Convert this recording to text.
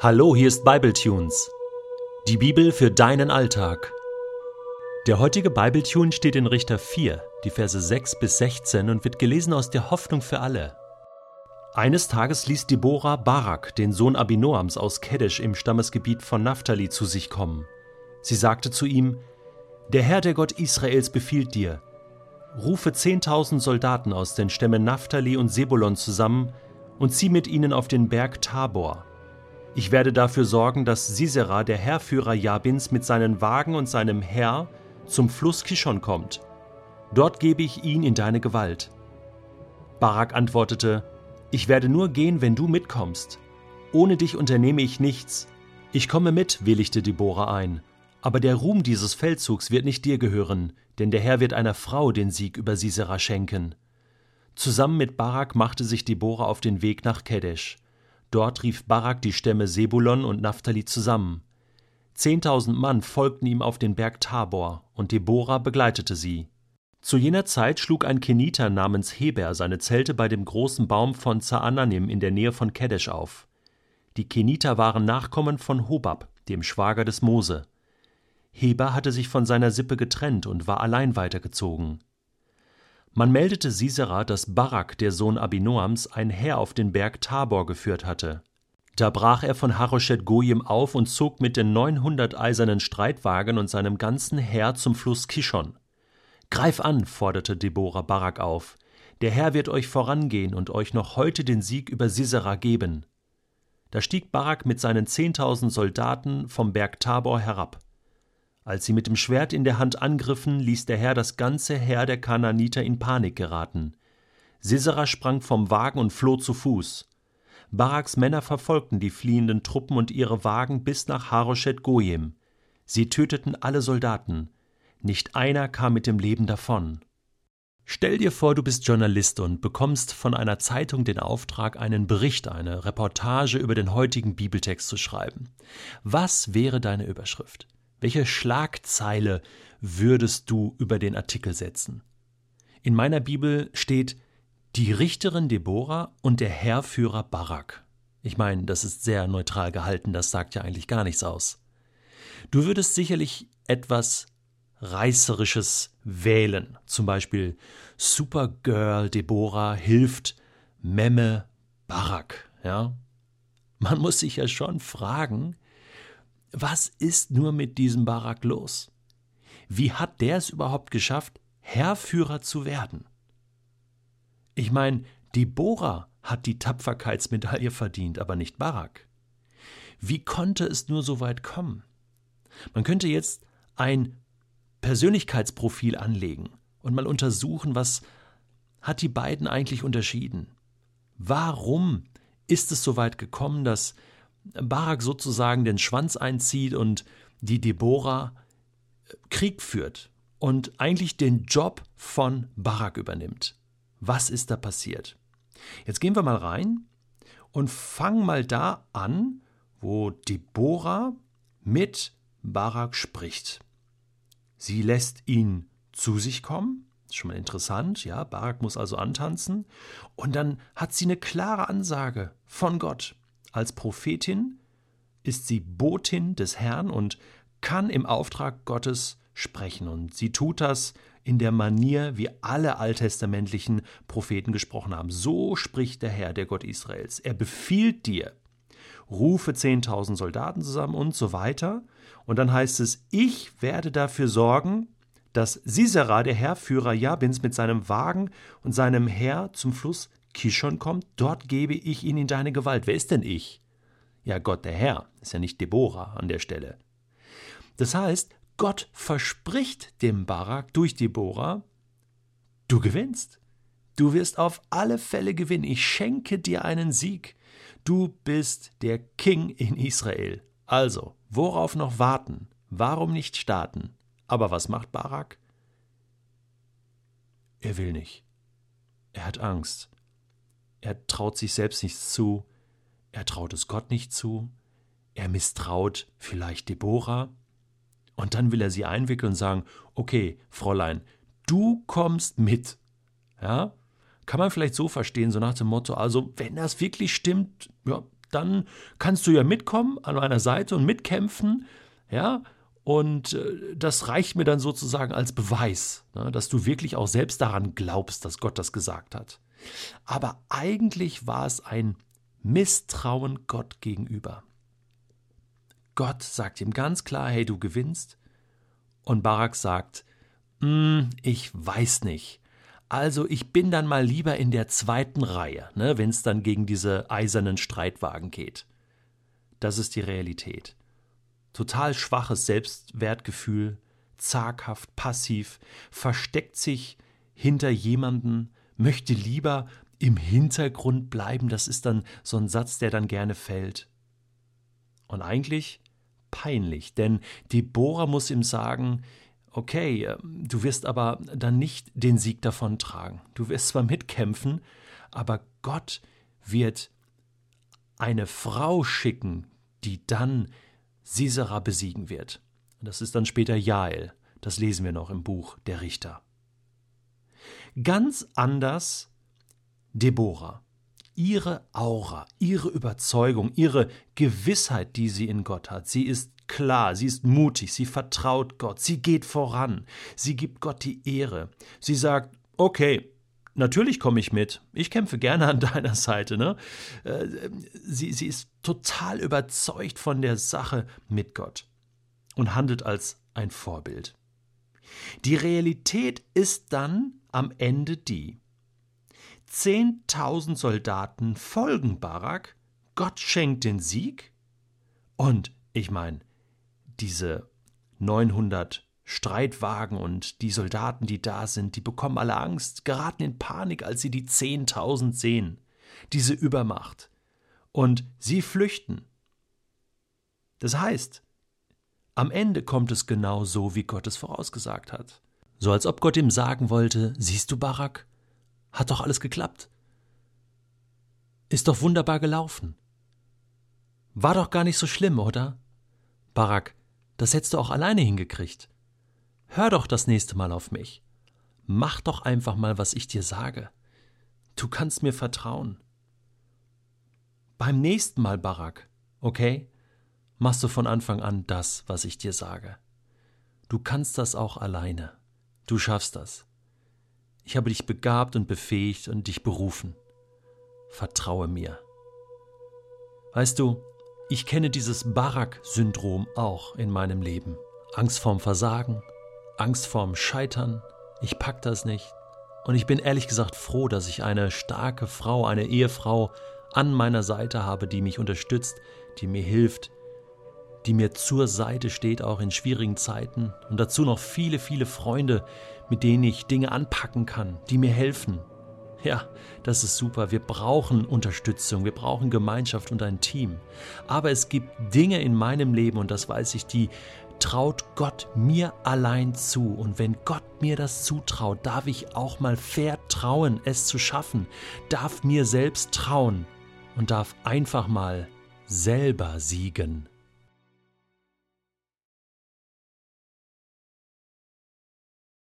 Hallo, hier ist Bibletunes. Die Bibel für deinen Alltag. Der heutige Bibletune steht in Richter 4, die Verse 6 bis 16 und wird gelesen aus der Hoffnung für alle. Eines Tages ließ Deborah Barak, den Sohn Abinoams aus Kedesh im Stammesgebiet von Naphtali, zu sich kommen. Sie sagte zu ihm: Der Herr, der Gott Israels, befiehlt dir: Rufe zehntausend Soldaten aus den Stämmen Naphtali und Sebulon zusammen und zieh mit ihnen auf den Berg Tabor. Ich werde dafür sorgen, dass Sisera, der Heerführer Jabins, mit seinen Wagen und seinem Heer zum Fluss Kishon kommt. Dort gebe ich ihn in deine Gewalt. Barak antwortete, Ich werde nur gehen, wenn du mitkommst. Ohne dich unternehme ich nichts. Ich komme mit, willigte Deborah ein. Aber der Ruhm dieses Feldzugs wird nicht dir gehören, denn der Herr wird einer Frau den Sieg über Sisera schenken. Zusammen mit Barak machte sich Deborah auf den Weg nach Kedesh. Dort rief Barak die Stämme Sebulon und Naphtali zusammen. Zehntausend Mann folgten ihm auf den Berg Tabor, und Deborah begleitete sie. Zu jener Zeit schlug ein Keniter namens Heber seine Zelte bei dem großen Baum von Zaananim in der Nähe von Kedesh auf. Die Keniter waren Nachkommen von Hobab, dem Schwager des Mose. Heber hatte sich von seiner Sippe getrennt und war allein weitergezogen. Man meldete Sisera, dass Barak, der Sohn Abinoams, ein Heer auf den Berg Tabor geführt hatte. Da brach er von Haroshet Goyim auf und zog mit den neunhundert eisernen Streitwagen und seinem ganzen Heer zum Fluss Kishon. Greif an, forderte Deborah Barak auf. Der Herr wird euch vorangehen und euch noch heute den Sieg über Sisera geben. Da stieg Barak mit seinen zehntausend Soldaten vom Berg Tabor herab. Als sie mit dem Schwert in der Hand angriffen, ließ der Herr das ganze Heer der Kananiter in Panik geraten. Sisera sprang vom Wagen und floh zu Fuß. Baraks Männer verfolgten die fliehenden Truppen und ihre Wagen bis nach Haroshet Goyim. Sie töteten alle Soldaten. Nicht einer kam mit dem Leben davon. Stell dir vor, du bist Journalist und bekommst von einer Zeitung den Auftrag, einen Bericht, eine Reportage über den heutigen Bibeltext zu schreiben. Was wäre deine Überschrift? Welche Schlagzeile würdest du über den Artikel setzen? In meiner Bibel steht die Richterin Deborah und der Herrführer Barak. Ich meine, das ist sehr neutral gehalten, das sagt ja eigentlich gar nichts aus. Du würdest sicherlich etwas Reißerisches wählen, zum Beispiel Supergirl Deborah hilft Memme Barak, ja? Man muss sich ja schon fragen, was ist nur mit diesem Barak los? Wie hat der es überhaupt geschafft, Herrführer zu werden? Ich meine, Deborah hat die Tapferkeitsmedaille verdient, aber nicht Barak. Wie konnte es nur so weit kommen? Man könnte jetzt ein Persönlichkeitsprofil anlegen und mal untersuchen, was hat die beiden eigentlich unterschieden? Warum ist es so weit gekommen, dass Barak sozusagen den Schwanz einzieht und die Deborah äh, Krieg führt und eigentlich den Job von Barak übernimmt. Was ist da passiert? Jetzt gehen wir mal rein und fangen mal da an, wo Deborah mit Barak spricht. Sie lässt ihn zu sich kommen, ist schon mal interessant, ja, Barak muss also antanzen, und dann hat sie eine klare Ansage von Gott. Als Prophetin ist sie Botin des Herrn und kann im Auftrag Gottes sprechen. Und sie tut das in der Manier, wie alle alttestamentlichen Propheten gesprochen haben. So spricht der Herr, der Gott Israels. Er befiehlt dir, rufe zehntausend Soldaten zusammen und so weiter. Und dann heißt es, ich werde dafür sorgen, dass Sisera, der Herrführer Jabins, mit seinem Wagen und seinem Heer zum Fluss Kishon kommt, dort gebe ich ihn in deine Gewalt. Wer ist denn ich? Ja, Gott der Herr, ist ja nicht Deborah an der Stelle. Das heißt, Gott verspricht dem Barak durch Deborah, du gewinnst. Du wirst auf alle Fälle gewinnen. Ich schenke dir einen Sieg. Du bist der King in Israel. Also, worauf noch warten? Warum nicht starten? Aber was macht Barak? Er will nicht. Er hat Angst. Er traut sich selbst nichts zu, er traut es Gott nicht zu, er misstraut vielleicht Deborah, und dann will er sie einwickeln und sagen, okay, Fräulein, du kommst mit. Ja? Kann man vielleicht so verstehen, so nach dem Motto, also wenn das wirklich stimmt, ja, dann kannst du ja mitkommen an meiner Seite und mitkämpfen, ja, und äh, das reicht mir dann sozusagen als Beweis, ne, dass du wirklich auch selbst daran glaubst, dass Gott das gesagt hat. Aber eigentlich war es ein Misstrauen Gott gegenüber. Gott sagt ihm ganz klar, hey, du gewinnst. Und Barak sagt, hm, ich weiß nicht. Also ich bin dann mal lieber in der zweiten Reihe, ne, wenn es dann gegen diese eisernen Streitwagen geht. Das ist die Realität. Total schwaches Selbstwertgefühl, zaghaft, passiv, versteckt sich hinter jemanden, möchte lieber im Hintergrund bleiben, das ist dann so ein Satz, der dann gerne fällt. Und eigentlich peinlich, denn Deborah muss ihm sagen, okay, äh, du wirst aber dann nicht den Sieg davontragen. Du wirst zwar mitkämpfen, aber Gott wird eine Frau schicken, die dann Sisera besiegen wird. Das ist dann später Jael. Das lesen wir noch im Buch der Richter. Ganz anders Deborah. Ihre Aura, ihre Überzeugung, ihre Gewissheit, die sie in Gott hat. Sie ist klar, sie ist mutig, sie vertraut Gott, sie geht voran, sie gibt Gott die Ehre. Sie sagt, okay, natürlich komme ich mit, ich kämpfe gerne an deiner Seite. Ne? Äh, sie, sie ist total überzeugt von der Sache mit Gott und handelt als ein Vorbild. Die Realität ist dann am Ende die. Zehntausend Soldaten folgen Barak, Gott schenkt den Sieg und ich meine, diese 900 Streitwagen und die Soldaten, die da sind, die bekommen alle Angst, geraten in Panik, als sie die 10.000 sehen, diese Übermacht. Und sie flüchten. Das heißt, am Ende kommt es genau so, wie Gott es vorausgesagt hat. So als ob Gott ihm sagen wollte, siehst du, Barak, hat doch alles geklappt. Ist doch wunderbar gelaufen. War doch gar nicht so schlimm, oder? Barak, das hättest du auch alleine hingekriegt. Hör doch das nächste Mal auf mich. Mach doch einfach mal, was ich dir sage. Du kannst mir vertrauen. Beim nächsten Mal, Barak, okay, machst du von Anfang an das, was ich dir sage. Du kannst das auch alleine. Du schaffst das. Ich habe dich begabt und befähigt und dich berufen. Vertraue mir. Weißt du, ich kenne dieses Barak-Syndrom auch in meinem Leben. Angst vorm Versagen, Angst vorm Scheitern, ich pack das nicht. Und ich bin ehrlich gesagt froh, dass ich eine starke Frau, eine Ehefrau an meiner Seite habe, die mich unterstützt, die mir hilft, die mir zur Seite steht, auch in schwierigen Zeiten. Und dazu noch viele, viele Freunde, mit denen ich Dinge anpacken kann, die mir helfen, ja, das ist super. Wir brauchen Unterstützung, wir brauchen Gemeinschaft und ein Team. Aber es gibt Dinge in meinem Leben, und das weiß ich, die traut Gott mir allein zu. Und wenn Gott mir das zutraut, darf ich auch mal vertrauen, es zu schaffen, darf mir selbst trauen und darf einfach mal selber siegen.